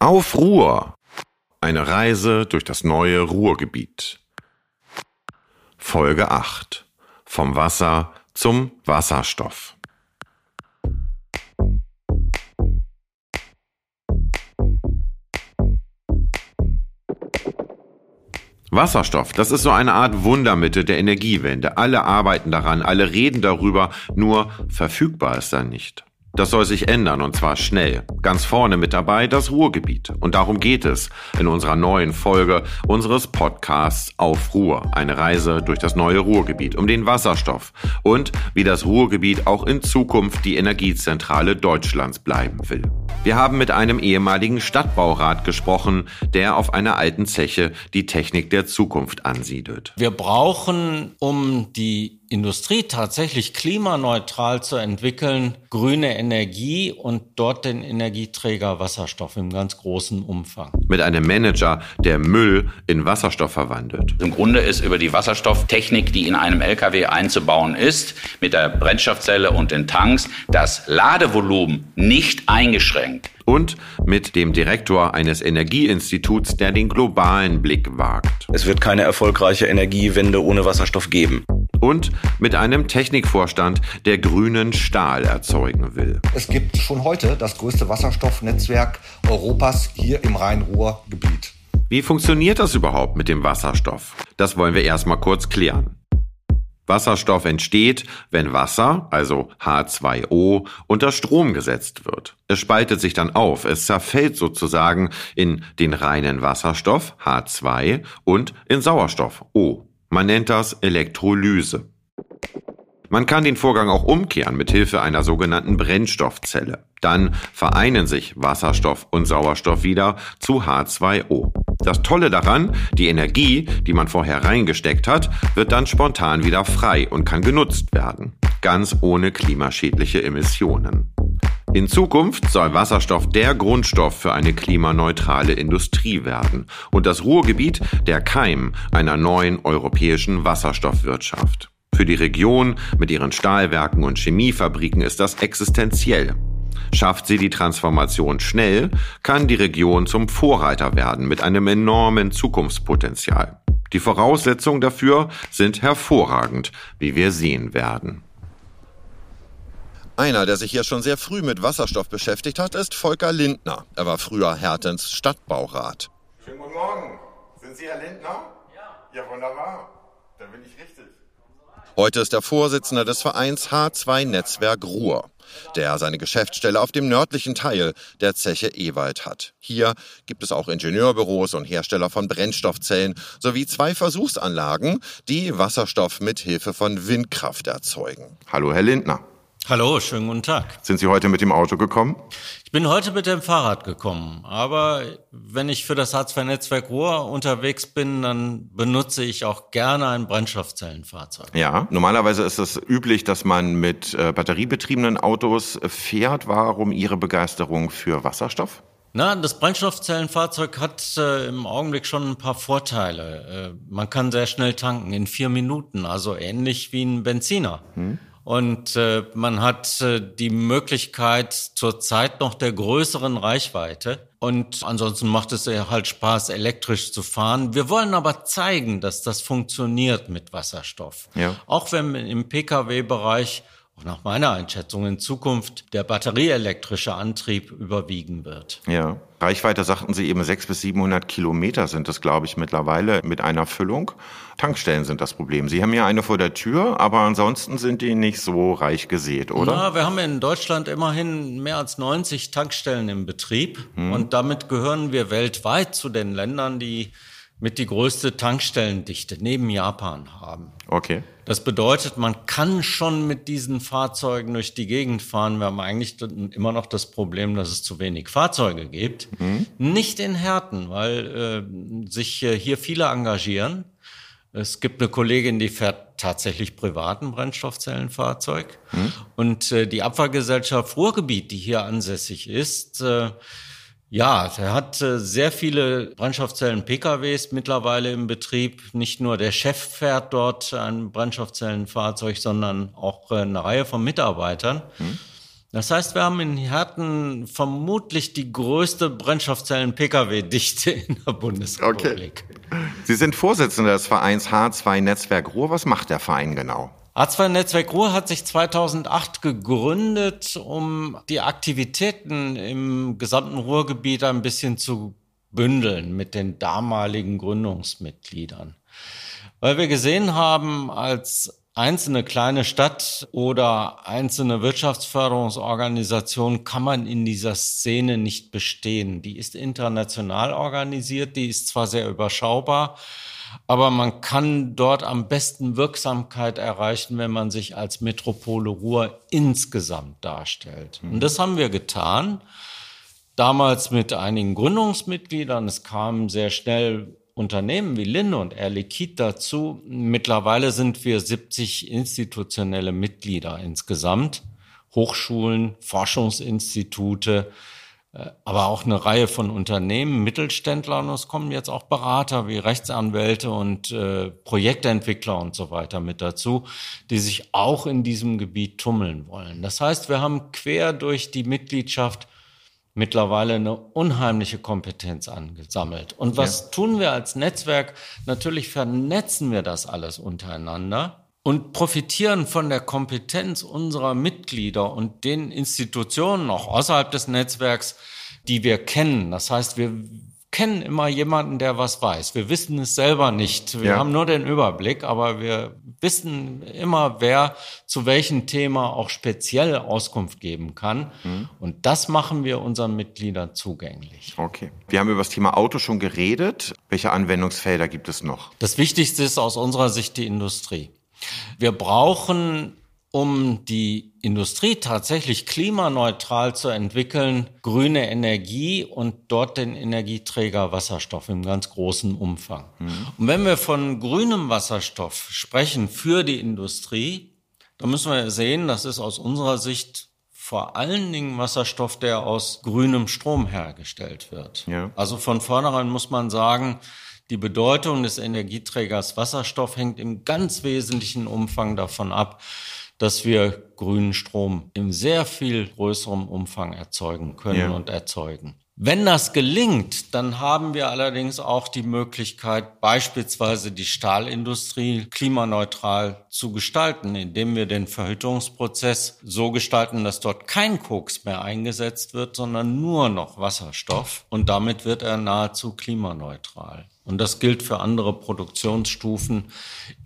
Auf Ruhr! Eine Reise durch das neue Ruhrgebiet. Folge 8. Vom Wasser zum Wasserstoff. Wasserstoff, das ist so eine Art Wundermittel der Energiewende. Alle arbeiten daran, alle reden darüber, nur verfügbar ist er nicht. Das soll sich ändern und zwar schnell. Ganz vorne mit dabei das Ruhrgebiet. Und darum geht es in unserer neuen Folge unseres Podcasts Auf Ruhr. Eine Reise durch das neue Ruhrgebiet, um den Wasserstoff und wie das Ruhrgebiet auch in Zukunft die Energiezentrale Deutschlands bleiben will. Wir haben mit einem ehemaligen Stadtbaurat gesprochen, der auf einer alten Zeche die Technik der Zukunft ansiedelt. Wir brauchen, um die Industrie tatsächlich klimaneutral zu entwickeln, grüne Energie und dort den Energieträger Wasserstoff im ganz großen Umfang. Mit einem Manager, der Müll in Wasserstoff verwandelt. Im Grunde ist über die Wasserstofftechnik, die in einem LKW einzubauen ist, mit der Brennstoffzelle und den Tanks, das Ladevolumen nicht eingeschränkt und mit dem Direktor eines Energieinstituts, der den globalen Blick wagt. Es wird keine erfolgreiche Energiewende ohne Wasserstoff geben und mit einem Technikvorstand, der grünen Stahl erzeugen will. Es gibt schon heute das größte Wasserstoffnetzwerk Europas hier im Rhein-Ruhr-Gebiet. Wie funktioniert das überhaupt mit dem Wasserstoff? Das wollen wir erstmal kurz klären. Wasserstoff entsteht, wenn Wasser, also H2O, unter Strom gesetzt wird. Es spaltet sich dann auf, es zerfällt sozusagen in den reinen Wasserstoff H2 und in Sauerstoff O. Man nennt das Elektrolyse. Man kann den Vorgang auch umkehren mit Hilfe einer sogenannten Brennstoffzelle. Dann vereinen sich Wasserstoff und Sauerstoff wieder zu H2O. Das Tolle daran, die Energie, die man vorher reingesteckt hat, wird dann spontan wieder frei und kann genutzt werden. Ganz ohne klimaschädliche Emissionen. In Zukunft soll Wasserstoff der Grundstoff für eine klimaneutrale Industrie werden und das Ruhrgebiet der Keim einer neuen europäischen Wasserstoffwirtschaft. Für die Region mit ihren Stahlwerken und Chemiefabriken ist das existenziell. Schafft sie die Transformation schnell, kann die Region zum Vorreiter werden mit einem enormen Zukunftspotenzial. Die Voraussetzungen dafür sind hervorragend, wie wir sehen werden. Einer, der sich hier schon sehr früh mit Wasserstoff beschäftigt hat, ist Volker Lindner. Er war früher Hertens Stadtbaurat. Schönen guten Morgen. Sind Sie Herr Lindner? Ja. Ja, wunderbar. Da bin ich richtig. Heute ist er Vorsitzender des Vereins H2 Netzwerk Ruhr, der seine Geschäftsstelle auf dem nördlichen Teil der Zeche Ewald hat. Hier gibt es auch Ingenieurbüros und Hersteller von Brennstoffzellen sowie zwei Versuchsanlagen, die Wasserstoff mit Hilfe von Windkraft erzeugen. Hallo, Herr Lindner. Hallo, schönen guten Tag. Sind Sie heute mit dem Auto gekommen? Ich bin heute mit dem Fahrrad gekommen, aber wenn ich für das H2-Netzwerk Ruhr unterwegs bin, dann benutze ich auch gerne ein Brennstoffzellenfahrzeug. Ja, normalerweise ist es üblich, dass man mit äh, batteriebetriebenen Autos fährt. Warum Ihre Begeisterung für Wasserstoff? Na, das Brennstoffzellenfahrzeug hat äh, im Augenblick schon ein paar Vorteile. Äh, man kann sehr schnell tanken, in vier Minuten, also ähnlich wie ein Benziner. Hm. Und äh, man hat äh, die Möglichkeit zur Zeit noch der größeren Reichweite. Und ansonsten macht es halt Spaß, elektrisch zu fahren. Wir wollen aber zeigen, dass das funktioniert mit Wasserstoff. Ja. Auch wenn im Pkw-Bereich auch nach meiner Einschätzung in Zukunft der batterieelektrische Antrieb überwiegen wird. Ja. Reichweite sagten Sie eben 600 bis 700 Kilometer sind es, glaube ich, mittlerweile mit einer Füllung. Tankstellen sind das Problem. Sie haben ja eine vor der Tür, aber ansonsten sind die nicht so reich gesät, oder? Na, wir haben in Deutschland immerhin mehr als 90 Tankstellen im Betrieb hm. und damit gehören wir weltweit zu den Ländern, die mit die größte Tankstellendichte neben Japan haben. Okay. Das bedeutet, man kann schon mit diesen Fahrzeugen durch die Gegend fahren. Wir haben eigentlich immer noch das Problem, dass es zu wenig Fahrzeuge gibt. Mhm. Nicht in Härten, weil äh, sich äh, hier viele engagieren. Es gibt eine Kollegin, die fährt tatsächlich privaten Brennstoffzellenfahrzeug. Mhm. Und äh, die Abfallgesellschaft Ruhrgebiet, die hier ansässig ist, äh, ja, er hat äh, sehr viele Brennstoffzellen-PKWs mittlerweile im Betrieb. Nicht nur der Chef fährt dort ein Brennstoffzellenfahrzeug, sondern auch äh, eine Reihe von Mitarbeitern. Hm. Das heißt, wir haben in Herten vermutlich die größte Brennstoffzellen-Pkw-Dichte in der Bundesrepublik. Okay. Sie sind Vorsitzender des Vereins H2 Netzwerk Ruhr. Was macht der Verein genau? H2 Netzwerk Ruhr hat sich 2008 gegründet, um die Aktivitäten im gesamten Ruhrgebiet ein bisschen zu bündeln mit den damaligen Gründungsmitgliedern. Weil wir gesehen haben, als einzelne kleine Stadt oder einzelne Wirtschaftsförderungsorganisation kann man in dieser Szene nicht bestehen. Die ist international organisiert, die ist zwar sehr überschaubar, aber man kann dort am besten Wirksamkeit erreichen, wenn man sich als Metropole Ruhr insgesamt darstellt. Und das haben wir getan. Damals mit einigen Gründungsmitgliedern. Es kamen sehr schnell Unternehmen wie Linde und Air Liquide dazu. Mittlerweile sind wir 70 institutionelle Mitglieder insgesamt. Hochschulen, Forschungsinstitute, aber auch eine Reihe von Unternehmen, Mittelständler und es kommen jetzt auch Berater wie Rechtsanwälte und äh, Projektentwickler und so weiter mit dazu, die sich auch in diesem Gebiet tummeln wollen. Das heißt, wir haben quer durch die Mitgliedschaft mittlerweile eine unheimliche Kompetenz angesammelt. Und was ja. tun wir als Netzwerk? Natürlich vernetzen wir das alles untereinander und profitieren von der Kompetenz unserer Mitglieder und den Institutionen auch außerhalb des Netzwerks, die wir kennen. Das heißt, wir kennen immer jemanden, der was weiß. Wir wissen es selber nicht. Wir ja. haben nur den Überblick, aber wir wissen immer, wer zu welchem Thema auch speziell Auskunft geben kann. Mhm. Und das machen wir unseren Mitgliedern zugänglich. Okay. Wir haben über das Thema Auto schon geredet. Welche Anwendungsfelder gibt es noch? Das Wichtigste ist aus unserer Sicht die Industrie. Wir brauchen um die Industrie tatsächlich klimaneutral zu entwickeln, grüne Energie und dort den Energieträger Wasserstoff im ganz großen Umfang. Mhm. Und wenn wir von grünem Wasserstoff sprechen für die Industrie, dann müssen wir sehen, das ist aus unserer Sicht vor allen Dingen Wasserstoff, der aus grünem Strom hergestellt wird. Ja. Also von vornherein muss man sagen, die Bedeutung des Energieträgers Wasserstoff hängt im ganz wesentlichen Umfang davon ab, dass wir grünen Strom in sehr viel größerem Umfang erzeugen können ja. und erzeugen. Wenn das gelingt, dann haben wir allerdings auch die Möglichkeit, beispielsweise die Stahlindustrie klimaneutral zu gestalten, indem wir den Verhüttungsprozess so gestalten, dass dort kein Koks mehr eingesetzt wird, sondern nur noch Wasserstoff. Und damit wird er nahezu klimaneutral. Und das gilt für andere Produktionsstufen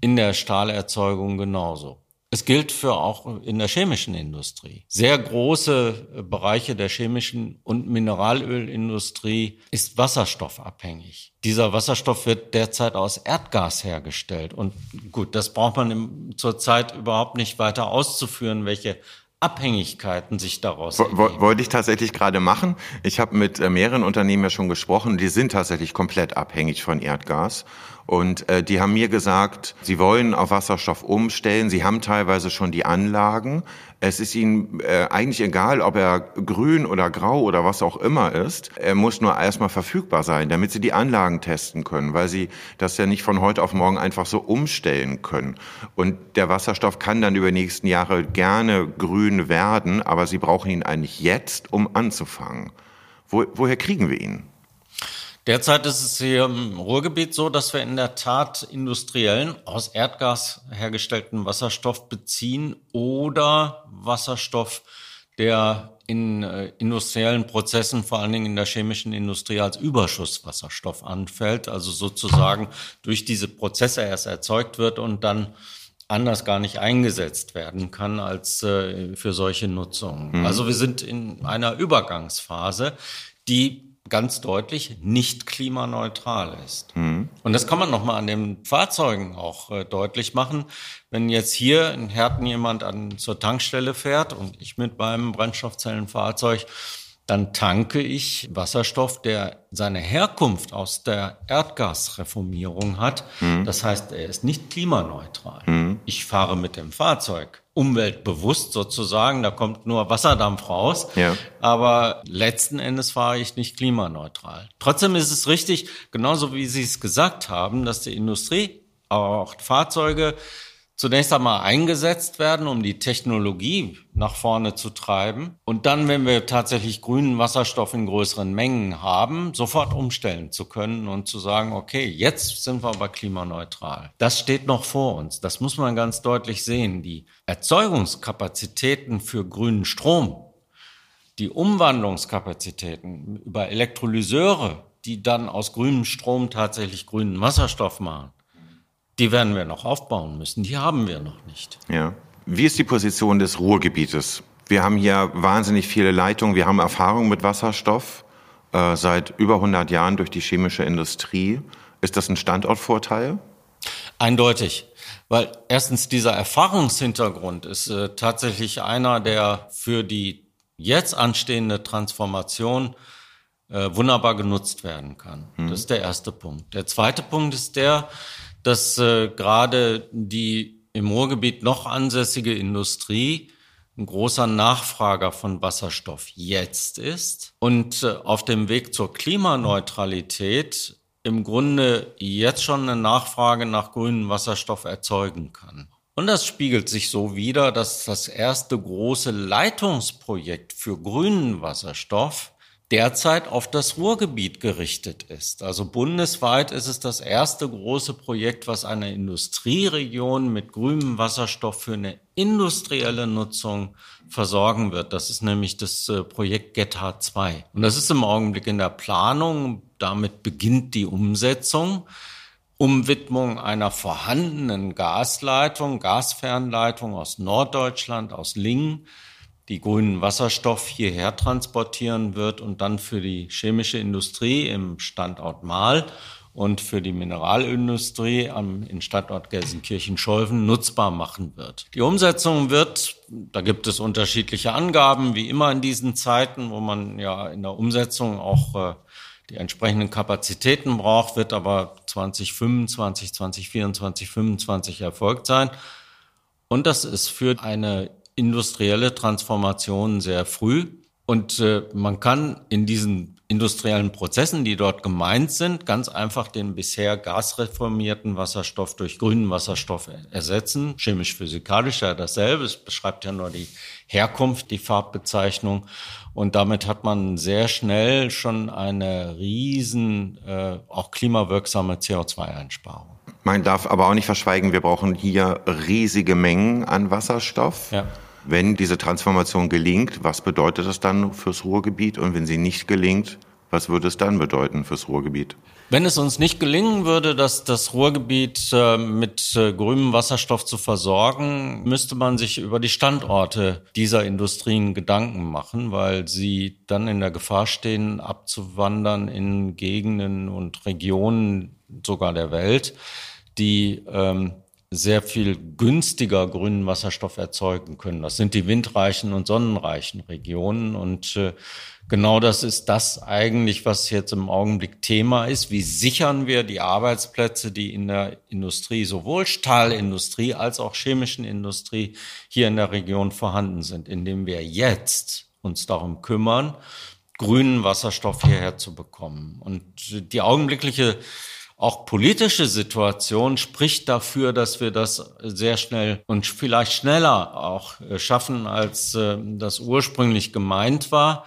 in der Stahlerzeugung genauso. Es gilt für auch in der chemischen Industrie. Sehr große Bereiche der chemischen und Mineralölindustrie ist wasserstoffabhängig. Dieser Wasserstoff wird derzeit aus Erdgas hergestellt. Und gut, das braucht man zurzeit überhaupt nicht weiter auszuführen, welche Abhängigkeiten sich daraus ergeben. Wollte ich tatsächlich gerade machen. Ich habe mit äh, mehreren Unternehmen ja schon gesprochen, die sind tatsächlich komplett abhängig von Erdgas. Und äh, die haben mir gesagt, sie wollen auf Wasserstoff umstellen. Sie haben teilweise schon die Anlagen. Es ist ihnen äh, eigentlich egal, ob er grün oder grau oder was auch immer ist. Er muss nur erstmal verfügbar sein, damit sie die Anlagen testen können, weil sie das ja nicht von heute auf morgen einfach so umstellen können. Und der Wasserstoff kann dann über die nächsten Jahre gerne grün werden, aber sie brauchen ihn eigentlich jetzt, um anzufangen. Wo, woher kriegen wir ihn? Derzeit ist es hier im Ruhrgebiet so, dass wir in der Tat industriellen, aus Erdgas hergestellten Wasserstoff beziehen oder Wasserstoff, der in äh, industriellen Prozessen, vor allen Dingen in der chemischen Industrie, als Überschusswasserstoff anfällt, also sozusagen durch diese Prozesse erst erzeugt wird und dann anders gar nicht eingesetzt werden kann als äh, für solche Nutzungen. Mhm. Also wir sind in einer Übergangsphase, die ganz deutlich nicht klimaneutral ist. Mhm. Und das kann man nochmal an den Fahrzeugen auch äh, deutlich machen. Wenn jetzt hier in Herten jemand an, zur Tankstelle fährt und ich mit meinem Brennstoffzellenfahrzeug, dann tanke ich Wasserstoff, der seine Herkunft aus der Erdgasreformierung hat. Mhm. Das heißt, er ist nicht klimaneutral. Mhm. Ich fahre mit dem Fahrzeug umweltbewusst sozusagen, da kommt nur Wasserdampf raus. Ja. Aber letzten Endes fahre ich nicht klimaneutral. Trotzdem ist es richtig, genauso wie Sie es gesagt haben, dass die Industrie auch Fahrzeuge zunächst einmal eingesetzt werden, um die Technologie nach vorne zu treiben. Und dann, wenn wir tatsächlich grünen Wasserstoff in größeren Mengen haben, sofort umstellen zu können und zu sagen, okay, jetzt sind wir aber klimaneutral. Das steht noch vor uns. Das muss man ganz deutlich sehen. Die Erzeugungskapazitäten für grünen Strom, die Umwandlungskapazitäten über Elektrolyseure, die dann aus grünem Strom tatsächlich grünen Wasserstoff machen, die werden wir noch aufbauen müssen. Die haben wir noch nicht. Ja. Wie ist die Position des Ruhrgebietes? Wir haben hier wahnsinnig viele Leitungen. Wir haben Erfahrung mit Wasserstoff äh, seit über 100 Jahren durch die chemische Industrie. Ist das ein Standortvorteil? Eindeutig. Weil erstens dieser Erfahrungshintergrund ist äh, tatsächlich einer, der für die jetzt anstehende Transformation äh, wunderbar genutzt werden kann. Mhm. Das ist der erste Punkt. Der zweite Punkt ist der, dass äh, gerade die im Ruhrgebiet noch ansässige Industrie ein großer Nachfrager von Wasserstoff jetzt ist und äh, auf dem Weg zur Klimaneutralität im Grunde jetzt schon eine Nachfrage nach grünem Wasserstoff erzeugen kann. Und das spiegelt sich so wider, dass das erste große Leitungsprojekt für grünen Wasserstoff derzeit auf das Ruhrgebiet gerichtet ist. Also bundesweit ist es das erste große Projekt, was eine Industrieregion mit grünem Wasserstoff für eine industrielle Nutzung versorgen wird. Das ist nämlich das äh, Projekt GetH 2. Und das ist im Augenblick in der Planung. Damit beginnt die Umsetzung. Umwidmung einer vorhandenen Gasleitung, Gasfernleitung aus Norddeutschland, aus Lingen, die grünen Wasserstoff hierher transportieren wird und dann für die chemische Industrie im Standort Mahl und für die Mineralindustrie am, in Standort Gelsenkirchen-Scholven nutzbar machen wird. Die Umsetzung wird, da gibt es unterschiedliche Angaben, wie immer in diesen Zeiten, wo man ja in der Umsetzung auch äh, die entsprechenden Kapazitäten braucht, wird aber 2025, 2024, 2025 erfolgt sein. Und das ist für eine industrielle Transformation sehr früh. Und äh, man kann in diesen industriellen Prozessen, die dort gemeint sind, ganz einfach den bisher gasreformierten Wasserstoff durch grünen Wasserstoff ersetzen. Chemisch-physikalisch ja dasselbe. Es beschreibt ja nur die Herkunft, die Farbbezeichnung. Und damit hat man sehr schnell schon eine riesen, äh, auch klimawirksame CO2-Einsparung. Man darf aber auch nicht verschweigen, wir brauchen hier riesige Mengen an Wasserstoff. Ja. Wenn diese Transformation gelingt, was bedeutet das dann fürs Ruhrgebiet? Und wenn sie nicht gelingt, was würde es dann bedeuten fürs Ruhrgebiet? Wenn es uns nicht gelingen würde, dass das Ruhrgebiet äh, mit äh, grünem Wasserstoff zu versorgen, müsste man sich über die Standorte dieser Industrien Gedanken machen, weil sie dann in der Gefahr stehen, abzuwandern in Gegenden und Regionen sogar der Welt, die ähm, sehr viel günstiger grünen Wasserstoff erzeugen können. Das sind die windreichen und sonnenreichen Regionen. Und äh, genau das ist das eigentlich, was jetzt im Augenblick Thema ist. Wie sichern wir die Arbeitsplätze, die in der Industrie, sowohl Stahlindustrie als auch chemischen Industrie hier in der Region vorhanden sind, indem wir jetzt uns darum kümmern, grünen Wasserstoff hierher zu bekommen. Und die augenblickliche auch politische Situation spricht dafür, dass wir das sehr schnell und vielleicht schneller auch äh, schaffen, als äh, das ursprünglich gemeint war.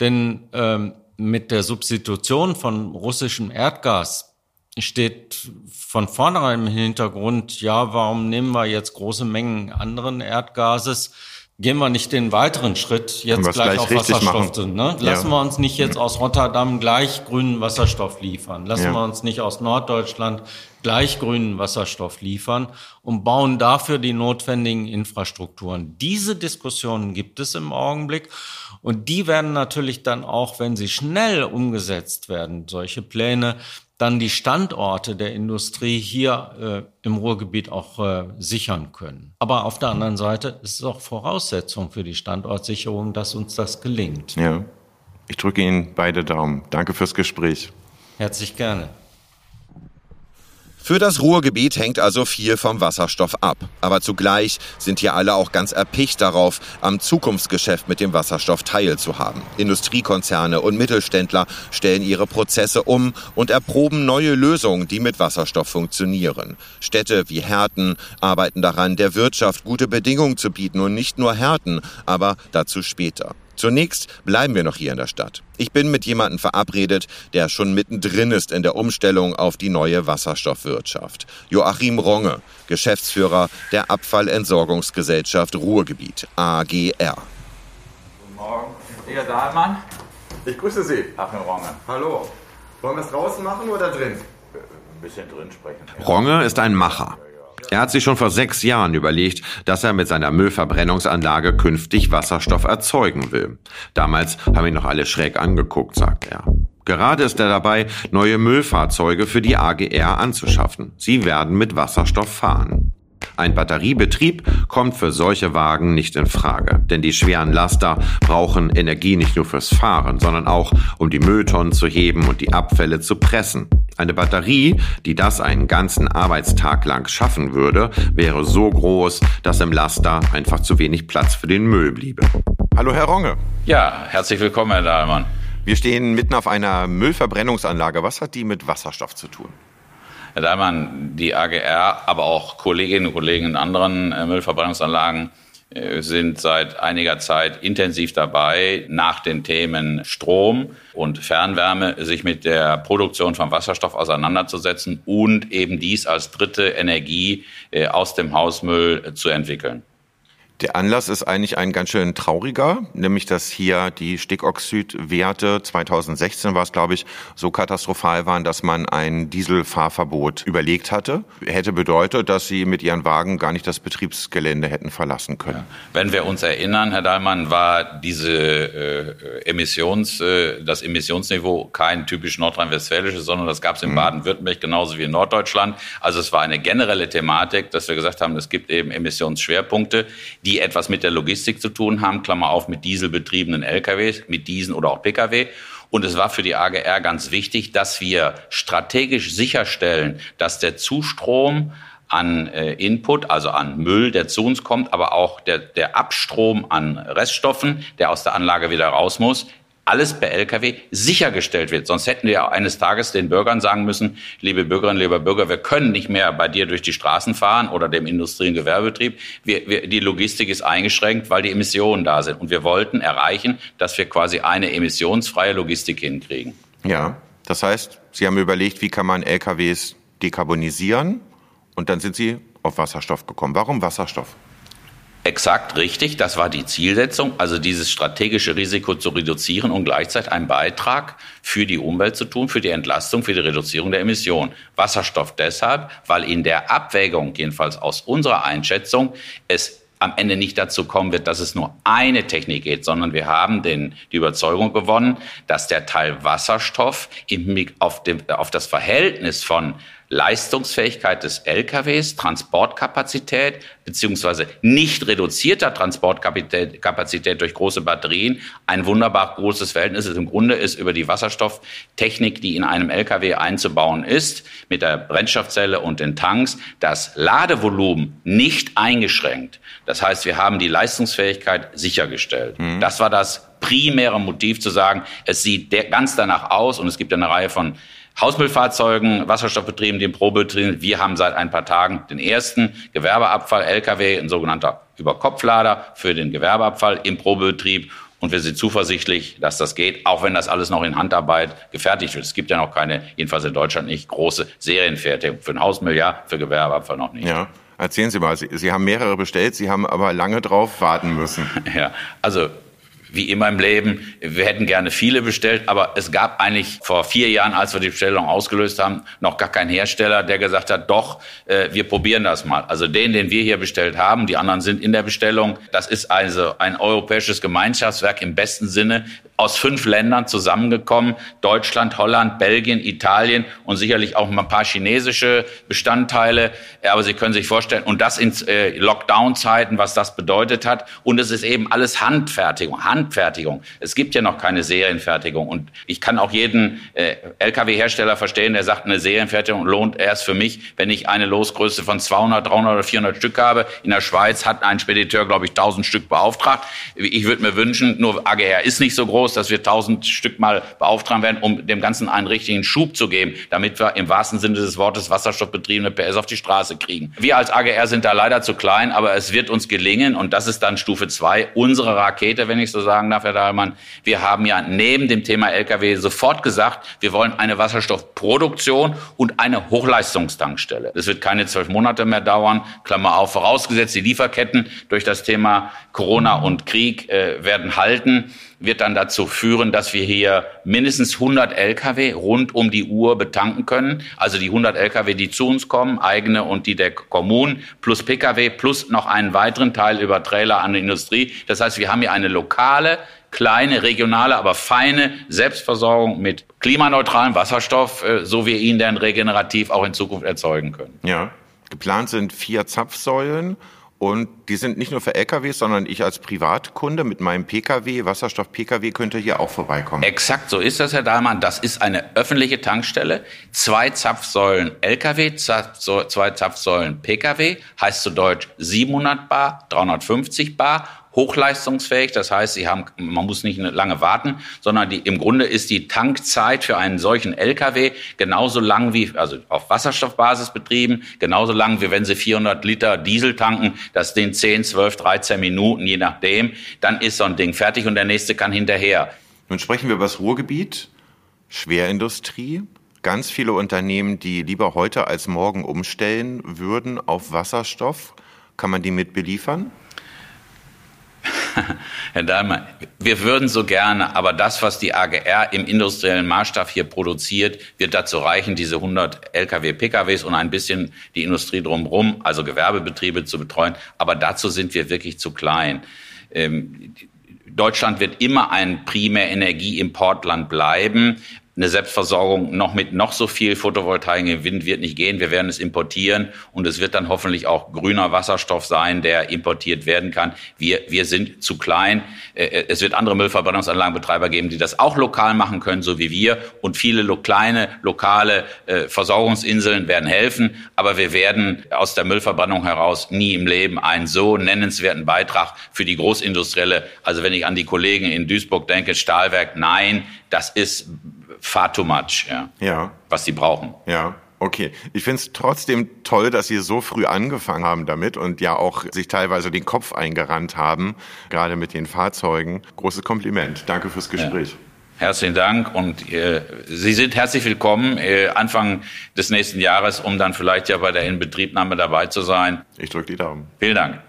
Denn ähm, mit der Substitution von russischem Erdgas steht von vornherein im Hintergrund, ja, warum nehmen wir jetzt große Mengen anderen Erdgases? Gehen wir nicht den weiteren Schritt jetzt gleich, gleich auf Wasserstoff machen. ne? Lassen ja. wir uns nicht jetzt aus Rotterdam gleich grünen Wasserstoff liefern. Lassen ja. wir uns nicht aus Norddeutschland gleich grünen Wasserstoff liefern und bauen dafür die notwendigen Infrastrukturen. Diese Diskussionen gibt es im Augenblick und die werden natürlich dann auch, wenn sie schnell umgesetzt werden, solche Pläne, dann die Standorte der Industrie hier äh, im Ruhrgebiet auch äh, sichern können. Aber auf der anderen Seite ist es auch Voraussetzung für die Standortsicherung, dass uns das gelingt. Ja, ich drücke Ihnen beide Daumen. Danke fürs Gespräch. Herzlich gerne. Für das Ruhrgebiet hängt also viel vom Wasserstoff ab. Aber zugleich sind hier alle auch ganz erpicht darauf, am Zukunftsgeschäft mit dem Wasserstoff teilzuhaben. Industriekonzerne und Mittelständler stellen ihre Prozesse um und erproben neue Lösungen, die mit Wasserstoff funktionieren. Städte wie Herten arbeiten daran, der Wirtschaft gute Bedingungen zu bieten und nicht nur Herten, aber dazu später. Zunächst bleiben wir noch hier in der Stadt. Ich bin mit jemandem verabredet, der schon mittendrin ist in der Umstellung auf die neue Wasserstoffwirtschaft. Joachim Ronge, Geschäftsführer der Abfallentsorgungsgesellschaft Ruhrgebiet, AGR. Guten Morgen, Herr Dahlmann. Ich grüße Sie. Achim Ronge. Hallo. Wollen wir es draußen machen oder drin? Ein bisschen drin sprechen. Ronge ist ein Macher. Er hat sich schon vor sechs Jahren überlegt, dass er mit seiner Müllverbrennungsanlage künftig Wasserstoff erzeugen will. Damals haben ihn noch alle schräg angeguckt, sagt er. Gerade ist er dabei, neue Müllfahrzeuge für die AGR anzuschaffen. Sie werden mit Wasserstoff fahren. Ein Batteriebetrieb kommt für solche Wagen nicht in Frage, denn die schweren Laster brauchen Energie nicht nur fürs Fahren, sondern auch um die Mülltonnen zu heben und die Abfälle zu pressen. Eine Batterie, die das einen ganzen Arbeitstag lang schaffen würde, wäre so groß, dass im Laster einfach zu wenig Platz für den Müll bliebe. Hallo Herr Ronge. Ja, herzlich willkommen, Herr Dahlmann. Wir stehen mitten auf einer Müllverbrennungsanlage. Was hat die mit Wasserstoff zu tun? Herr Dahlmann, die AGR, aber auch Kolleginnen und Kollegen in anderen äh, Müllverbrennungsanlagen äh, sind seit einiger Zeit intensiv dabei, nach den Themen Strom und Fernwärme sich mit der Produktion von Wasserstoff auseinanderzusetzen und eben dies als dritte Energie äh, aus dem Hausmüll zu entwickeln. Der Anlass ist eigentlich ein ganz schön trauriger, nämlich dass hier die Stickoxidwerte 2016 war es, glaube ich, so katastrophal waren, dass man ein Dieselfahrverbot überlegt hatte. Hätte bedeutet, dass sie mit ihren Wagen gar nicht das Betriebsgelände hätten verlassen können. Ja. Wenn wir uns erinnern, Herr Dahlmann, war diese äh, Emissions, äh, das Emissionsniveau kein typisch nordrhein-westfälisches, sondern das gab es in mhm. Baden-Württemberg genauso wie in Norddeutschland. Also es war eine generelle Thematik, dass wir gesagt haben, es gibt eben Emissionsschwerpunkte die etwas mit der Logistik zu tun haben, Klammer auf, mit dieselbetriebenen LKWs, mit Diesen oder auch Pkw. Und es war für die AGR ganz wichtig, dass wir strategisch sicherstellen, dass der Zustrom an äh, Input, also an Müll, der zu uns kommt, aber auch der, der Abstrom an Reststoffen, der aus der Anlage wieder raus muss, alles per Lkw sichergestellt wird. Sonst hätten wir eines Tages den Bürgern sagen müssen, liebe Bürgerinnen, lieber Bürger, wir können nicht mehr bei dir durch die Straßen fahren oder dem Industrie- und Gewerbebetrieb. Wir, wir, die Logistik ist eingeschränkt, weil die Emissionen da sind. Und wir wollten erreichen, dass wir quasi eine emissionsfreie Logistik hinkriegen. Ja, das heißt, Sie haben überlegt, wie kann man LKWs dekarbonisieren? Und dann sind Sie auf Wasserstoff gekommen. Warum Wasserstoff? Exakt richtig, das war die Zielsetzung, also dieses strategische Risiko zu reduzieren und gleichzeitig einen Beitrag für die Umwelt zu tun, für die Entlastung, für die Reduzierung der Emissionen. Wasserstoff deshalb, weil in der Abwägung, jedenfalls aus unserer Einschätzung, es am Ende nicht dazu kommen wird, dass es nur eine Technik geht, sondern wir haben den, die Überzeugung gewonnen, dass der Teil Wasserstoff im, auf, dem, auf das Verhältnis von Leistungsfähigkeit des LKWs, Transportkapazität beziehungsweise nicht reduzierter Transportkapazität durch große Batterien ein wunderbar großes Verhältnis ist. Im Grunde ist über die Wasserstofftechnik, die in einem LKW einzubauen ist, mit der Brennstoffzelle und den Tanks, das Ladevolumen nicht eingeschränkt. Das heißt, wir haben die Leistungsfähigkeit sichergestellt. Mhm. Das war das primäre Motiv zu sagen, es sieht ganz danach aus und es gibt eine Reihe von Hausmüllfahrzeugen, Wasserstoffbetrieben, den Probebetrieben. Wir haben seit ein paar Tagen den ersten Gewerbeabfall LKW, ein sogenannter Überkopflader für den Gewerbeabfall im Probebetrieb. Und wir sind zuversichtlich, dass das geht, auch wenn das alles noch in Handarbeit gefertigt wird. Es gibt ja noch keine, jedenfalls in Deutschland nicht, große Serienfertigung. Für ein Hausmüll ja, für Gewerbeabfall noch nicht. Ja. Erzählen Sie mal, Sie, Sie haben mehrere bestellt, Sie haben aber lange drauf warten müssen. Ja, also wie immer im Leben, wir hätten gerne viele bestellt, aber es gab eigentlich vor vier Jahren, als wir die Bestellung ausgelöst haben, noch gar keinen Hersteller, der gesagt hat, doch, äh, wir probieren das mal. Also den, den wir hier bestellt haben, die anderen sind in der Bestellung. Das ist also ein europäisches Gemeinschaftswerk im besten Sinne aus fünf Ländern zusammengekommen. Deutschland, Holland, Belgien, Italien und sicherlich auch ein paar chinesische Bestandteile. Aber Sie können sich vorstellen, und das in äh, Lockdown-Zeiten, was das bedeutet hat. Und es ist eben alles Handfertigung. Hand Handfertigung. Es gibt ja noch keine Serienfertigung. Und ich kann auch jeden äh, Lkw-Hersteller verstehen, der sagt, eine Serienfertigung lohnt erst für mich, wenn ich eine Losgröße von 200, 300 oder 400 Stück habe. In der Schweiz hat ein Spediteur, glaube ich, 1000 Stück beauftragt. Ich würde mir wünschen, nur AGR ist nicht so groß, dass wir 1000 Stück mal beauftragen werden, um dem Ganzen einen richtigen Schub zu geben, damit wir im wahrsten Sinne des Wortes wasserstoffbetriebene PS auf die Straße kriegen. Wir als AGR sind da leider zu klein, aber es wird uns gelingen und das ist dann Stufe zwei unsere Rakete, wenn ich so sagen darf, Herr Dahlmann. Wir haben ja neben dem Thema Lkw sofort gesagt, wir wollen eine Wasserstoffproduktion und eine Hochleistungstankstelle. Das wird keine zwölf Monate mehr dauern, Klammer auf, vorausgesetzt die Lieferketten durch das Thema Corona und Krieg äh, werden halten wird dann dazu führen, dass wir hier mindestens 100 Lkw rund um die Uhr betanken können. Also die 100 Lkw, die zu uns kommen, eigene und die der Kommunen, plus Pkw, plus noch einen weiteren Teil über Trailer an die Industrie. Das heißt, wir haben hier eine lokale, kleine, regionale, aber feine Selbstversorgung mit klimaneutralem Wasserstoff, äh, so wir ihn dann regenerativ auch in Zukunft erzeugen können. Ja, geplant sind vier Zapfsäulen und die sind nicht nur für LKWs, sondern ich als Privatkunde mit meinem Pkw, Wasserstoff-Pkw, könnte hier auch vorbeikommen. Exakt so ist das, Herr Dahlmann. Das ist eine öffentliche Tankstelle. Zwei Zapfsäulen LKW, zwei Zapfsäulen Pkw, heißt zu Deutsch 700 Bar, 350 Bar hochleistungsfähig. Das heißt, sie haben, man muss nicht lange warten, sondern die, im Grunde ist die Tankzeit für einen solchen LKW genauso lang wie, also auf Wasserstoffbasis betrieben, genauso lang wie wenn sie 400 Liter Diesel tanken. Das sind 10, 12, 13 Minuten, je nachdem. Dann ist so ein Ding fertig und der nächste kann hinterher. Nun sprechen wir über das Ruhrgebiet, Schwerindustrie. Ganz viele Unternehmen, die lieber heute als morgen umstellen würden auf Wasserstoff. Kann man die mit beliefern? Herr Dahlmann, wir würden so gerne, aber das, was die AGR im industriellen Maßstab hier produziert, wird dazu reichen, diese 100 Lkw, PKWs und ein bisschen die Industrie drumherum, also Gewerbebetriebe zu betreuen. Aber dazu sind wir wirklich zu klein. Ähm, Deutschland wird immer ein Primärenergieimportland bleiben eine Selbstversorgung noch mit noch so viel Photovoltaik im Wind wird nicht gehen. Wir werden es importieren und es wird dann hoffentlich auch grüner Wasserstoff sein, der importiert werden kann. Wir, wir sind zu klein. Äh, äh, es wird andere Müllverbrennungsanlagenbetreiber geben, die das auch lokal machen können, so wie wir. Und viele lo kleine lokale äh, Versorgungsinseln werden helfen. Aber wir werden aus der Müllverbrennung heraus nie im Leben einen so nennenswerten Beitrag für die Großindustrielle, also wenn ich an die Kollegen in Duisburg denke, Stahlwerk, nein, das ist far too much, ja. Ja. Was sie brauchen. Ja. Okay, ich finde es trotzdem toll, dass Sie so früh angefangen haben damit und ja auch sich teilweise den Kopf eingerannt haben, gerade mit den Fahrzeugen. Großes Kompliment. Danke fürs Gespräch. Ja. Herzlichen Dank und äh, Sie sind herzlich willkommen äh, Anfang des nächsten Jahres, um dann vielleicht ja bei der Inbetriebnahme dabei zu sein. Ich drücke die Daumen. Vielen Dank.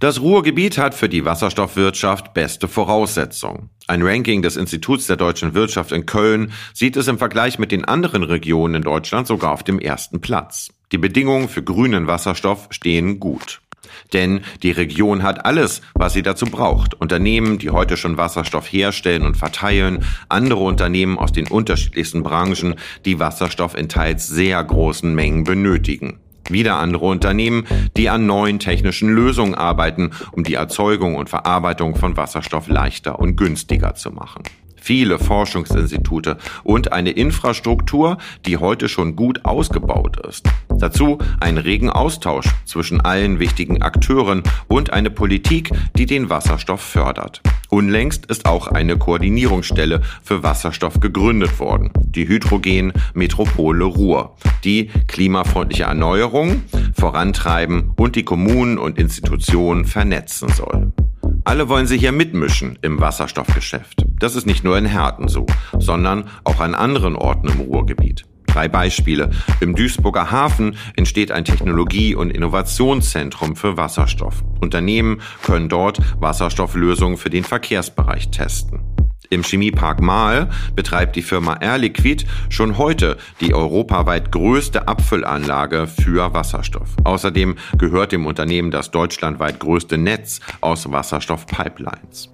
Das Ruhrgebiet hat für die Wasserstoffwirtschaft beste Voraussetzungen. Ein Ranking des Instituts der deutschen Wirtschaft in Köln sieht es im Vergleich mit den anderen Regionen in Deutschland sogar auf dem ersten Platz. Die Bedingungen für grünen Wasserstoff stehen gut. Denn die Region hat alles, was sie dazu braucht. Unternehmen, die heute schon Wasserstoff herstellen und verteilen, andere Unternehmen aus den unterschiedlichsten Branchen, die Wasserstoff in teils sehr großen Mengen benötigen. Wieder andere Unternehmen, die an neuen technischen Lösungen arbeiten, um die Erzeugung und Verarbeitung von Wasserstoff leichter und günstiger zu machen viele Forschungsinstitute und eine Infrastruktur, die heute schon gut ausgebaut ist. Dazu einen regen Austausch zwischen allen wichtigen Akteuren und eine Politik, die den Wasserstoff fördert. Unlängst ist auch eine Koordinierungsstelle für Wasserstoff gegründet worden, die Hydrogen Metropole Ruhr, die klimafreundliche Erneuerung vorantreiben und die Kommunen und Institutionen vernetzen soll. Alle wollen sich hier mitmischen im Wasserstoffgeschäft. Das ist nicht nur in Herten so, sondern auch an anderen Orten im Ruhrgebiet. Drei Beispiele. Im Duisburger Hafen entsteht ein Technologie- und Innovationszentrum für Wasserstoff. Unternehmen können dort Wasserstofflösungen für den Verkehrsbereich testen. Im Chemiepark Mahl betreibt die Firma Air Liquid schon heute die europaweit größte Abfüllanlage für Wasserstoff. Außerdem gehört dem Unternehmen das deutschlandweit größte Netz aus Wasserstoffpipelines.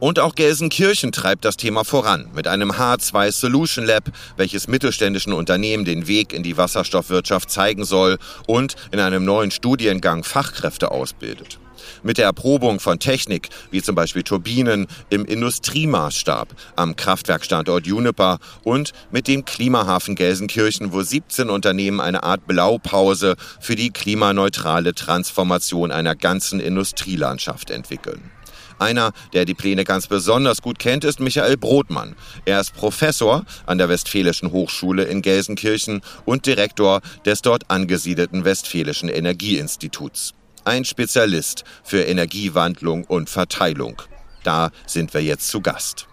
Und auch Gelsenkirchen treibt das Thema voran mit einem H2 Solution Lab, welches mittelständischen Unternehmen den Weg in die Wasserstoffwirtschaft zeigen soll und in einem neuen Studiengang Fachkräfte ausbildet. Mit der Erprobung von Technik, wie zum Beispiel Turbinen im Industriemaßstab am Kraftwerkstandort Juniper und mit dem Klimahafen Gelsenkirchen, wo 17 Unternehmen eine Art Blaupause für die klimaneutrale Transformation einer ganzen Industrielandschaft entwickeln. Einer, der die Pläne ganz besonders gut kennt, ist Michael Brotmann. Er ist Professor an der Westfälischen Hochschule in Gelsenkirchen und Direktor des dort angesiedelten Westfälischen Energieinstituts. Ein Spezialist für Energiewandlung und Verteilung. Da sind wir jetzt zu Gast.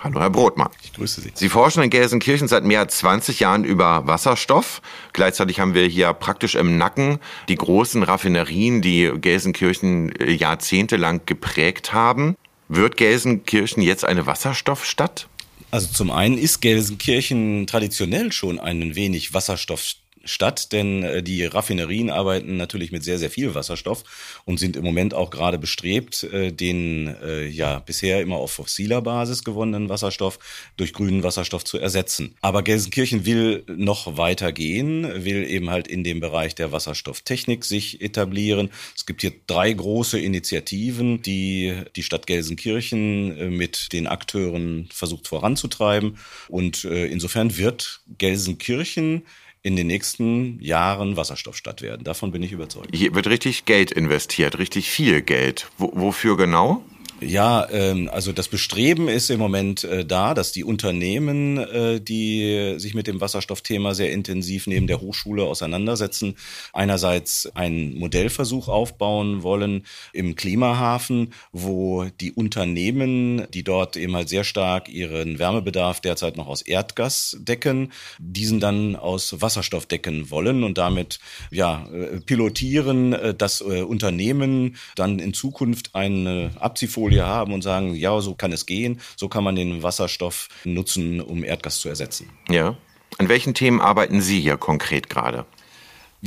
Hallo, Herr Brotmann. Ich grüße Sie. Sie forschen in Gelsenkirchen seit mehr als 20 Jahren über Wasserstoff. Gleichzeitig haben wir hier praktisch im Nacken die großen Raffinerien, die Gelsenkirchen äh, jahrzehntelang geprägt haben. Wird Gelsenkirchen jetzt eine Wasserstoffstadt? Also zum einen ist Gelsenkirchen traditionell schon ein wenig Wasserstoffstadt statt, denn äh, die Raffinerien arbeiten natürlich mit sehr, sehr viel Wasserstoff und sind im Moment auch gerade bestrebt, äh, den äh, ja bisher immer auf fossiler Basis gewonnenen Wasserstoff durch grünen Wasserstoff zu ersetzen. Aber Gelsenkirchen will noch weiter gehen, will eben halt in dem Bereich der Wasserstofftechnik sich etablieren. Es gibt hier drei große Initiativen, die die Stadt Gelsenkirchen mit den Akteuren versucht voranzutreiben. Und insofern wird Gelsenkirchen in den nächsten Jahren Wasserstoffstadt werden. Davon bin ich überzeugt. Hier wird richtig Geld investiert, richtig viel Geld. W wofür genau? Ja, ähm, also das Bestreben ist im Moment äh, da, dass die Unternehmen, äh, die sich mit dem Wasserstoffthema sehr intensiv neben der Hochschule auseinandersetzen, einerseits einen Modellversuch aufbauen wollen im Klimahafen, wo die Unternehmen, die dort eben halt sehr stark ihren Wärmebedarf derzeit noch aus Erdgas decken, diesen dann aus Wasserstoff decken wollen und damit ja äh, pilotieren, äh, dass äh, Unternehmen dann in Zukunft eine Abziehfolie Folie haben und sagen, ja, so kann es gehen, so kann man den Wasserstoff nutzen, um Erdgas zu ersetzen. Ja. An welchen Themen arbeiten Sie hier konkret gerade?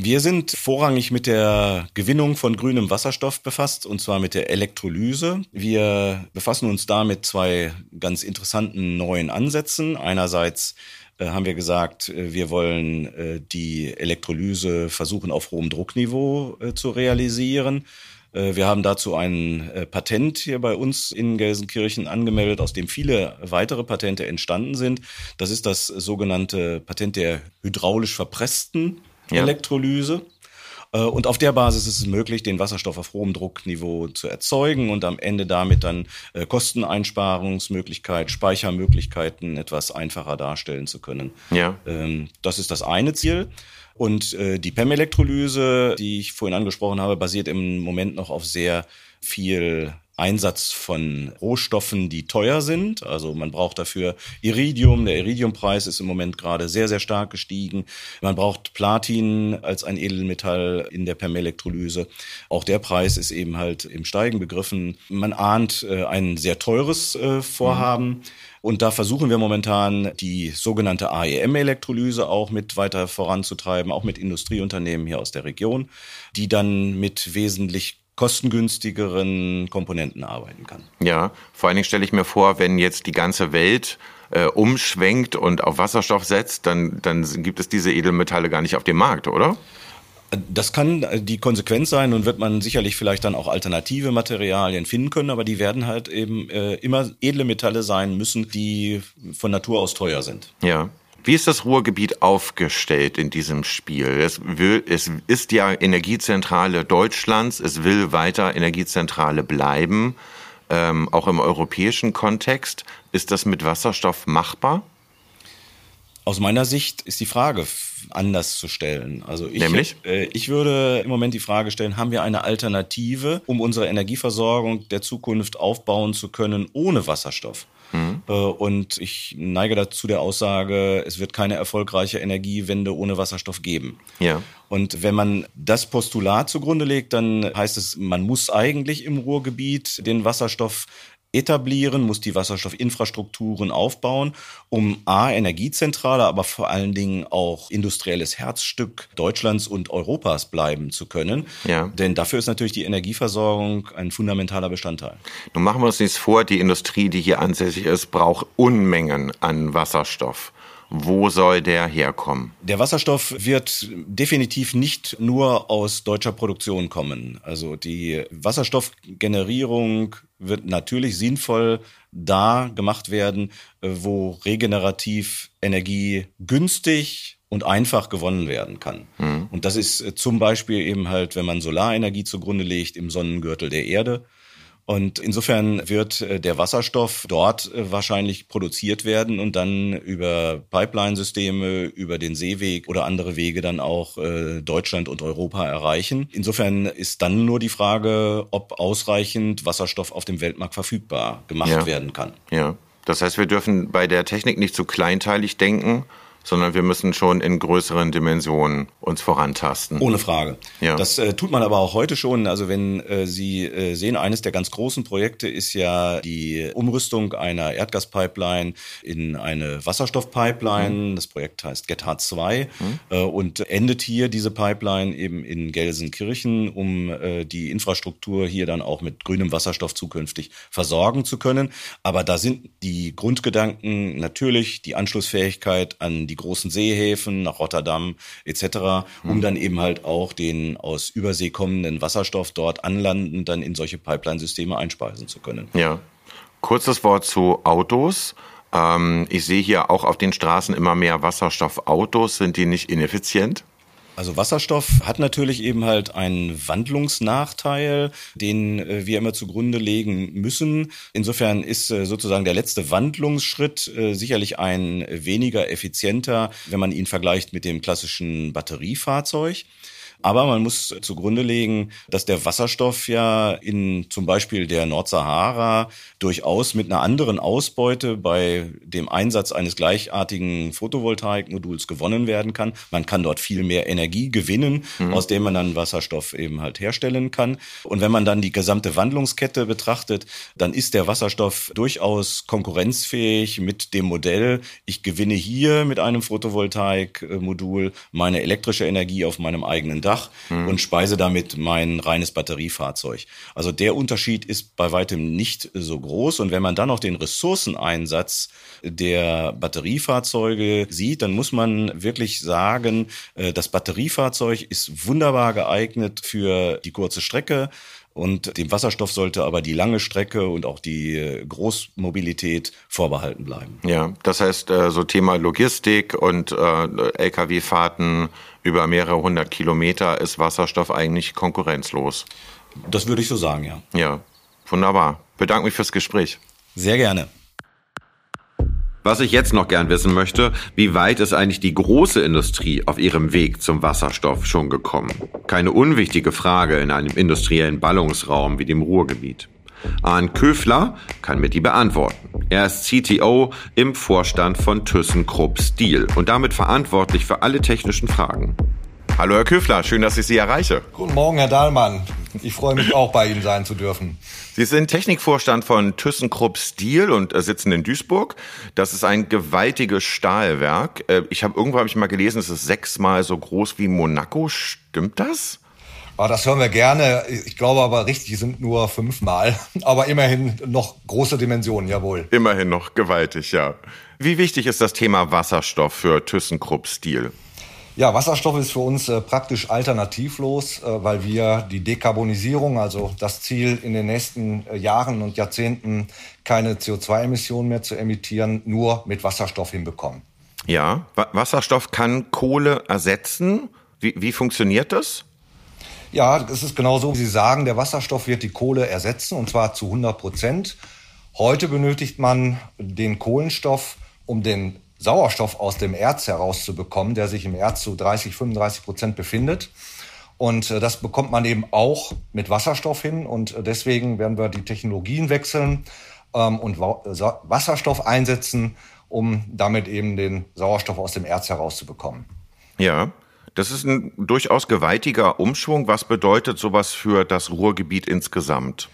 Wir sind vorrangig mit der Gewinnung von grünem Wasserstoff befasst, und zwar mit der Elektrolyse. Wir befassen uns da mit zwei ganz interessanten neuen Ansätzen. Einerseits äh, haben wir gesagt, äh, wir wollen äh, die Elektrolyse versuchen auf hohem Druckniveau zu realisieren. Äh, wir haben dazu ein äh, Patent hier bei uns in Gelsenkirchen angemeldet, aus dem viele weitere Patente entstanden sind. Das ist das sogenannte Patent der hydraulisch verpressten ja. Elektrolyse. Äh, und auf der Basis ist es möglich, den Wasserstoff auf hohem Druckniveau zu erzeugen und am Ende damit dann Kosteneinsparungsmöglichkeit, Speichermöglichkeiten etwas einfacher darstellen zu können. Ja. Ähm, das ist das eine Ziel. Und äh, die PEM-Elektrolyse, die ich vorhin angesprochen habe, basiert im Moment noch auf sehr viel Einsatz von Rohstoffen, die teuer sind. Also man braucht dafür Iridium. Der Iridiumpreis ist im Moment gerade sehr, sehr stark gestiegen. Man braucht Platin als ein Edelmetall in der Permelektrolyse. Auch der Preis ist eben halt im Steigen begriffen. Man ahnt äh, ein sehr teures äh, Vorhaben. Mhm. Und da versuchen wir momentan die sogenannte AEM-Elektrolyse auch mit weiter voranzutreiben, auch mit Industrieunternehmen hier aus der Region, die dann mit wesentlich kostengünstigeren Komponenten arbeiten kann. Ja, vor allen Dingen stelle ich mir vor, wenn jetzt die ganze Welt äh, umschwenkt und auf Wasserstoff setzt, dann, dann gibt es diese Edelmetalle gar nicht auf dem Markt, oder? Das kann die Konsequenz sein und wird man sicherlich vielleicht dann auch alternative Materialien finden können, aber die werden halt eben äh, immer edle Metalle sein müssen, die von Natur aus teuer sind. Ja. Wie ist das Ruhrgebiet aufgestellt in diesem Spiel? Es, will, es ist ja Energiezentrale Deutschlands, es will weiter Energiezentrale bleiben, ähm, auch im europäischen Kontext. Ist das mit Wasserstoff machbar? Aus meiner Sicht ist die Frage anders zu stellen. Also ich, Nämlich? Äh, ich würde im Moment die Frage stellen, haben wir eine Alternative, um unsere Energieversorgung der Zukunft aufbauen zu können ohne Wasserstoff? Mhm. Äh, und ich neige dazu der Aussage, es wird keine erfolgreiche Energiewende ohne Wasserstoff geben. Ja. Und wenn man das Postulat zugrunde legt, dann heißt es, man muss eigentlich im Ruhrgebiet den Wasserstoff etablieren, muss die Wasserstoffinfrastrukturen aufbauen, um A, Energiezentrale, aber vor allen Dingen auch industrielles Herzstück Deutschlands und Europas bleiben zu können. Ja. Denn dafür ist natürlich die Energieversorgung ein fundamentaler Bestandteil. Nun machen wir uns nichts vor, die Industrie, die hier ansässig ist, braucht Unmengen an Wasserstoff. Wo soll der herkommen? Der Wasserstoff wird definitiv nicht nur aus deutscher Produktion kommen. Also die Wasserstoffgenerierung wird natürlich sinnvoll da gemacht werden, wo regenerativ Energie günstig und einfach gewonnen werden kann. Mhm. Und das ist zum Beispiel eben halt, wenn man Solarenergie zugrunde legt im Sonnengürtel der Erde und insofern wird äh, der Wasserstoff dort äh, wahrscheinlich produziert werden und dann über Pipeline-Systeme, über den Seeweg oder andere Wege dann auch äh, Deutschland und Europa erreichen. Insofern ist dann nur die Frage, ob ausreichend Wasserstoff auf dem Weltmarkt verfügbar gemacht ja. werden kann. Ja. Das heißt, wir dürfen bei der Technik nicht zu kleinteilig denken, sondern wir müssen schon in größeren Dimensionen uns vorantasten. Ohne Frage. Ja. Das äh, tut man aber auch heute schon. Also wenn äh, Sie äh, sehen, eines der ganz großen Projekte ist ja die Umrüstung einer Erdgaspipeline in eine Wasserstoffpipeline. Mhm. Das Projekt heißt GetHard 2 mhm. äh, und endet hier diese Pipeline eben in Gelsenkirchen, um äh, die Infrastruktur hier dann auch mit grünem Wasserstoff zukünftig versorgen zu können. Aber da sind die Grundgedanken natürlich die Anschlussfähigkeit an die großen Seehäfen, nach Rotterdam etc., um mhm. dann eben halt auch den aus Übersee kommenden Wasserstoff dort anlanden, dann in solche Pipeline-Systeme einspeisen zu können. Ja. Kurzes Wort zu Autos. Ähm, ich sehe hier auch auf den Straßen immer mehr Wasserstoffautos. Sind die nicht ineffizient? Also Wasserstoff hat natürlich eben halt einen Wandlungsnachteil, den äh, wir immer zugrunde legen müssen. Insofern ist äh, sozusagen der letzte Wandlungsschritt äh, sicherlich ein weniger effizienter, wenn man ihn vergleicht mit dem klassischen Batteriefahrzeug. Aber man muss zugrunde legen, dass der Wasserstoff ja in zum Beispiel der Nordsahara durchaus mit einer anderen Ausbeute bei dem Einsatz eines gleichartigen Photovoltaikmoduls gewonnen werden kann. Man kann dort viel mehr Energie gewinnen, mhm. aus dem man dann Wasserstoff eben halt herstellen kann. Und wenn man dann die gesamte Wandlungskette betrachtet, dann ist der Wasserstoff durchaus konkurrenzfähig mit dem Modell, ich gewinne hier mit einem Photovoltaikmodul meine elektrische Energie auf meinem eigenen Dach mhm. und speise damit mein reines Batteriefahrzeug. Also der Unterschied ist bei weitem nicht so groß. Und wenn man dann noch den Ressourceneinsatz der Batteriefahrzeuge sieht, dann muss man wirklich sagen, äh, das Batteriefahrzeug ist wunderbar geeignet für die kurze Strecke. Und dem Wasserstoff sollte aber die lange Strecke und auch die äh, Großmobilität vorbehalten bleiben. Ja, das heißt, äh, so Thema Logistik und Lkw-Fahrten über mehrere hundert Kilometer ist Wasserstoff eigentlich konkurrenzlos. Das würde ich so sagen, ja. Ja, wunderbar. Bedanke mich fürs Gespräch. Sehr gerne. Was ich jetzt noch gern wissen möchte, wie weit ist eigentlich die große Industrie auf ihrem Weg zum Wasserstoff schon gekommen? Keine unwichtige Frage in einem industriellen Ballungsraum wie dem Ruhrgebiet. Arndt Köfler kann mir die beantworten. Er ist CTO im Vorstand von ThyssenKrupp Steel und damit verantwortlich für alle technischen Fragen. Hallo Herr Köfler, schön, dass ich Sie erreiche. Guten Morgen, Herr Dahlmann. Ich freue mich auch, bei Ihnen sein zu dürfen. Sie sind Technikvorstand von ThyssenKrupp Steel und äh, sitzen in Duisburg. Das ist ein gewaltiges Stahlwerk. Äh, ich habe irgendwo habe ich mal gelesen, es ist sechsmal so groß wie Monaco. Stimmt das? Ah, das hören wir gerne. Ich glaube aber richtig sind nur fünfmal. Aber immerhin noch große Dimensionen, jawohl. Immerhin noch gewaltig, ja. Wie wichtig ist das Thema Wasserstoff für ThyssenKrupp Steel? Ja, Wasserstoff ist für uns äh, praktisch alternativlos, äh, weil wir die Dekarbonisierung, also das Ziel in den nächsten äh, Jahren und Jahrzehnten keine CO2-Emissionen mehr zu emittieren, nur mit Wasserstoff hinbekommen. Ja, Wasserstoff kann Kohle ersetzen. Wie, wie funktioniert das? Ja, es ist genau so, wie Sie sagen, der Wasserstoff wird die Kohle ersetzen und zwar zu 100 Prozent. Heute benötigt man den Kohlenstoff, um den Sauerstoff aus dem Erz herauszubekommen, der sich im Erz zu 30, 35 Prozent befindet. Und äh, das bekommt man eben auch mit Wasserstoff hin. Und äh, deswegen werden wir die Technologien wechseln ähm, und Wasserstoff einsetzen, um damit eben den Sauerstoff aus dem Erz herauszubekommen. Ja. Das ist ein durchaus gewaltiger Umschwung. Was bedeutet sowas für das Ruhrgebiet insgesamt?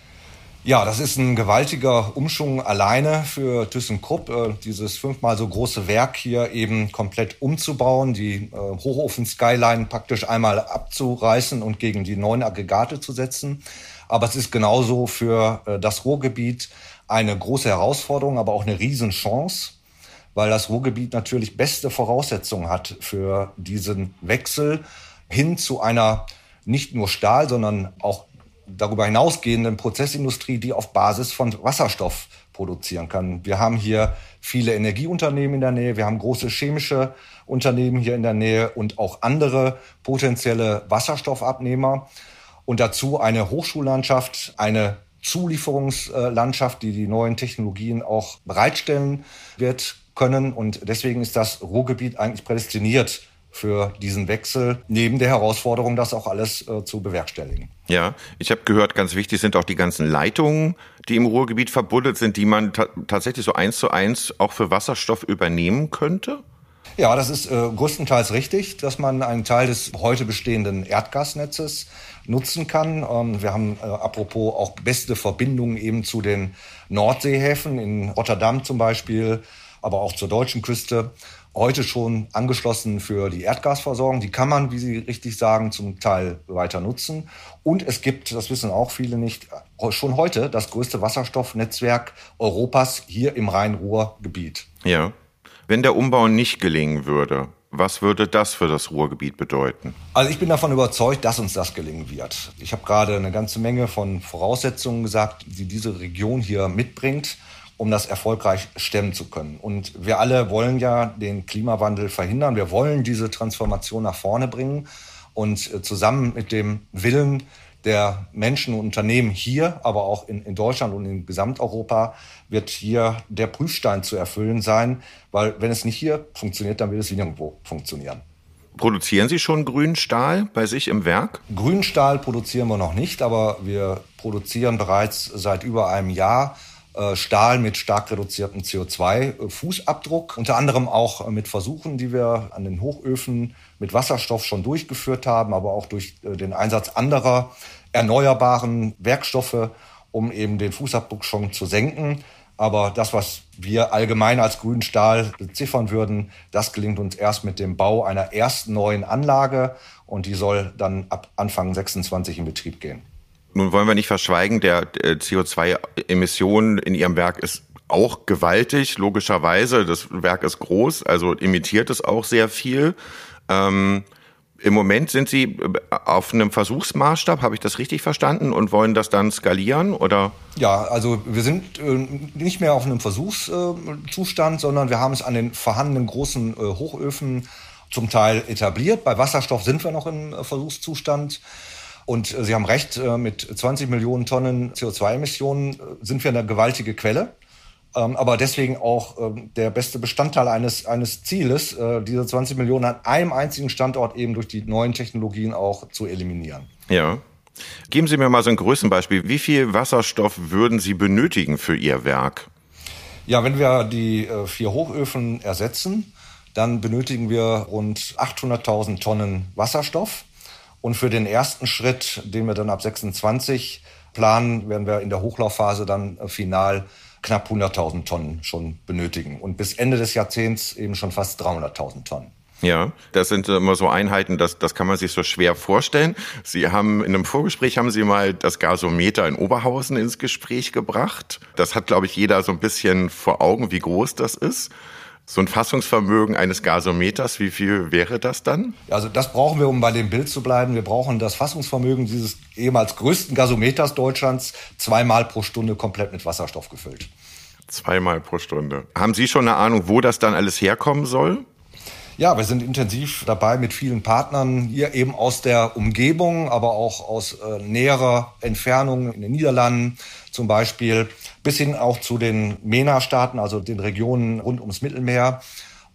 Ja, das ist ein gewaltiger Umschwung alleine für ThyssenKrupp, äh, dieses fünfmal so große Werk hier eben komplett umzubauen, die äh, Hochofen-Skyline praktisch einmal abzureißen und gegen die neuen Aggregate zu setzen. Aber es ist genauso für äh, das Ruhrgebiet eine große Herausforderung, aber auch eine Riesenchance weil das Ruhrgebiet natürlich beste Voraussetzungen hat für diesen Wechsel hin zu einer nicht nur Stahl, sondern auch darüber hinausgehenden Prozessindustrie, die auf Basis von Wasserstoff produzieren kann. Wir haben hier viele Energieunternehmen in der Nähe, wir haben große chemische Unternehmen hier in der Nähe und auch andere potenzielle Wasserstoffabnehmer. Und dazu eine Hochschullandschaft, eine Zulieferungslandschaft, die die neuen Technologien auch bereitstellen wird können. Und deswegen ist das Ruhrgebiet eigentlich prädestiniert für diesen Wechsel, neben der Herausforderung, das auch alles äh, zu bewerkstelligen. Ja, ich habe gehört, ganz wichtig sind auch die ganzen Leitungen, die im Ruhrgebiet verbuddelt sind, die man ta tatsächlich so eins zu eins auch für Wasserstoff übernehmen könnte? Ja, das ist äh, größtenteils richtig, dass man einen Teil des heute bestehenden Erdgasnetzes nutzen kann. Ähm, wir haben äh, apropos auch beste Verbindungen eben zu den Nordseehäfen in Rotterdam zum Beispiel, aber auch zur deutschen Küste heute schon angeschlossen für die Erdgasversorgung. Die kann man, wie Sie richtig sagen, zum Teil weiter nutzen. Und es gibt, das wissen auch viele nicht, schon heute das größte Wasserstoffnetzwerk Europas hier im Rhein-Ruhr-Gebiet. Ja. Wenn der Umbau nicht gelingen würde, was würde das für das Ruhrgebiet bedeuten? Also ich bin davon überzeugt, dass uns das gelingen wird. Ich habe gerade eine ganze Menge von Voraussetzungen gesagt, die diese Region hier mitbringt um das erfolgreich stemmen zu können. Und wir alle wollen ja den Klimawandel verhindern. Wir wollen diese Transformation nach vorne bringen. Und äh, zusammen mit dem Willen der Menschen und Unternehmen hier, aber auch in, in, Deutschland und in Gesamteuropa wird hier der Prüfstein zu erfüllen sein, weil wenn es nicht hier funktioniert, dann wird es nirgendwo funktionieren. Produzieren Sie schon grünen Stahl bei sich im Werk? Grünen Stahl produzieren wir noch nicht, aber wir produzieren bereits seit über einem Jahr Stahl mit stark reduziertem CO2-Fußabdruck. Unter anderem auch mit Versuchen, die wir an den Hochöfen mit Wasserstoff schon durchgeführt haben, aber auch durch äh, den Einsatz anderer erneuerbaren Werkstoffe, um eben den Fußabdruck schon zu senken. Aber das, was wir allgemein als grünen Stahl beziffern würden, das gelingt uns erst mit dem Bau einer ersten neuen Anlage und die soll dann ab Anfang 26 in Betrieb gehen. Nun wollen wir nicht verschweigen, der CO2-Emission in Ihrem Werk ist auch gewaltig, logischerweise. Das Werk ist groß, also imitiert es auch sehr viel. Ähm, Im Moment sind Sie auf einem Versuchsmaßstab, habe ich das richtig verstanden, und wollen das dann skalieren oder? Ja, also wir sind äh, nicht mehr auf einem Versuchszustand, sondern wir haben es an den vorhandenen großen äh, Hochöfen zum Teil etabliert. Bei Wasserstoff sind wir noch im äh, Versuchszustand. Und äh, Sie haben recht, äh, mit 20 Millionen Tonnen CO2-Emissionen äh, sind wir eine gewaltige Quelle. Ähm, aber deswegen auch ähm, der beste Bestandteil eines, eines Zieles, diese 20 Millionen an einem einzigen Standort eben durch die neuen Technologien auch zu eliminieren. Ja. Geben Sie mir mal so ein Größenbeispiel. Wie viel Wasserstoff würden Sie benötigen für Ihr Werk? Ja, wenn wir die vier Hochöfen ersetzen, dann benötigen wir rund 800.000 Tonnen Wasserstoff. Und für den ersten Schritt, den wir dann ab 26 planen, werden wir in der Hochlaufphase dann final knapp 100.000 Tonnen schon benötigen. Und bis Ende des Jahrzehnts eben schon fast 300.000 Tonnen. Ja, das sind immer so Einheiten, das, das kann man sich so schwer vorstellen. Sie haben in einem Vorgespräch haben Sie mal das Gasometer in Oberhausen ins Gespräch gebracht. Das hat, glaube ich, jeder so ein bisschen vor Augen, wie groß das ist. So ein Fassungsvermögen eines Gasometers, wie viel wäre das dann? Also das brauchen wir, um bei dem Bild zu bleiben. Wir brauchen das Fassungsvermögen dieses ehemals größten Gasometers Deutschlands zweimal pro Stunde komplett mit Wasserstoff gefüllt. Zweimal pro Stunde. Haben Sie schon eine Ahnung, wo das dann alles herkommen soll? Ja, wir sind intensiv dabei mit vielen Partnern hier eben aus der Umgebung, aber auch aus äh, näherer Entfernung in den Niederlanden zum Beispiel, bis hin auch zu den MENA-Staaten, also den Regionen rund ums Mittelmeer,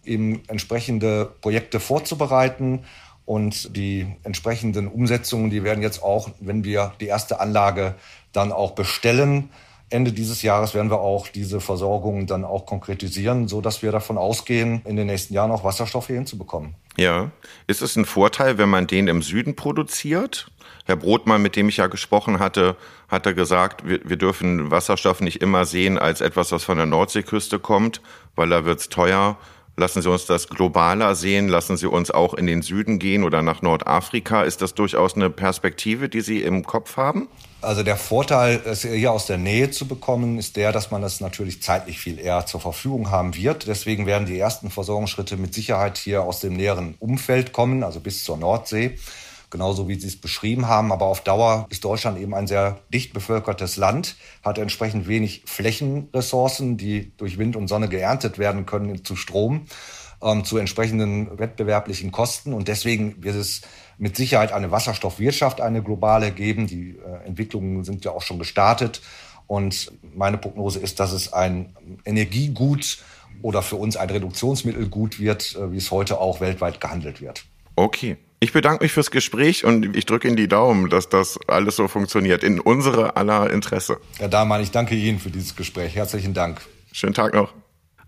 eben entsprechende Projekte vorzubereiten. Und die entsprechenden Umsetzungen, die werden jetzt auch, wenn wir die erste Anlage dann auch bestellen, Ende dieses Jahres werden wir auch diese Versorgung dann auch konkretisieren, so dass wir davon ausgehen, in den nächsten Jahren auch Wasserstoff hier hinzubekommen. Ja. Ist es ein Vorteil, wenn man den im Süden produziert? Herr Brotmann, mit dem ich ja gesprochen hatte, hatte gesagt, wir, wir dürfen Wasserstoff nicht immer sehen als etwas, was von der Nordseeküste kommt, weil da wird's teuer. Lassen Sie uns das globaler sehen. Lassen Sie uns auch in den Süden gehen oder nach Nordafrika. Ist das durchaus eine Perspektive, die Sie im Kopf haben? Also der Vorteil, es hier aus der Nähe zu bekommen, ist der, dass man das natürlich zeitlich viel eher zur Verfügung haben wird. Deswegen werden die ersten Versorgungsschritte mit Sicherheit hier aus dem näheren Umfeld kommen, also bis zur Nordsee genauso wie Sie es beschrieben haben. Aber auf Dauer ist Deutschland eben ein sehr dicht bevölkertes Land, hat entsprechend wenig Flächenressourcen, die durch Wind und Sonne geerntet werden können zu Strom, ähm, zu entsprechenden wettbewerblichen Kosten. Und deswegen wird es mit Sicherheit eine Wasserstoffwirtschaft, eine globale geben. Die äh, Entwicklungen sind ja auch schon gestartet. Und meine Prognose ist, dass es ein Energiegut oder für uns ein Reduktionsmittelgut wird, äh, wie es heute auch weltweit gehandelt wird. Okay. Ich bedanke mich fürs Gespräch und ich drücke Ihnen die Daumen, dass das alles so funktioniert. In unsere aller Interesse. Herr Dahlmann, ich danke Ihnen für dieses Gespräch. Herzlichen Dank. Schönen Tag noch.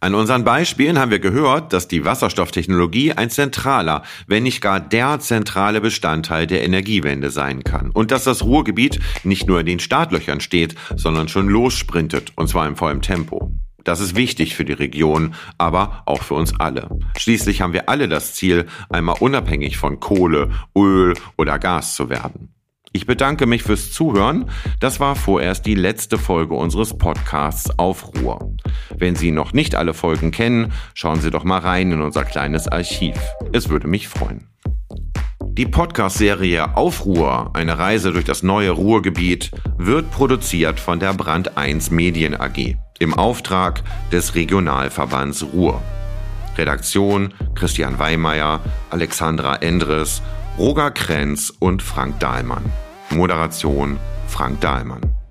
An unseren Beispielen haben wir gehört, dass die Wasserstofftechnologie ein zentraler, wenn nicht gar der zentrale Bestandteil der Energiewende sein kann. Und dass das Ruhrgebiet nicht nur in den Startlöchern steht, sondern schon lossprintet, und zwar im vollen Tempo. Das ist wichtig für die Region, aber auch für uns alle. Schließlich haben wir alle das Ziel, einmal unabhängig von Kohle, Öl oder Gas zu werden. Ich bedanke mich fürs Zuhören. Das war vorerst die letzte Folge unseres Podcasts auf Ruhr. Wenn Sie noch nicht alle Folgen kennen, schauen Sie doch mal rein in unser kleines Archiv. Es würde mich freuen. Die Podcast-Serie Aufruhr, eine Reise durch das neue Ruhrgebiet, wird produziert von der Brand 1 Medien AG im Auftrag des Regionalverbands Ruhr. Redaktion Christian Weimeyer, Alexandra Endres, Roger Krenz und Frank Dahlmann. Moderation Frank Dahlmann.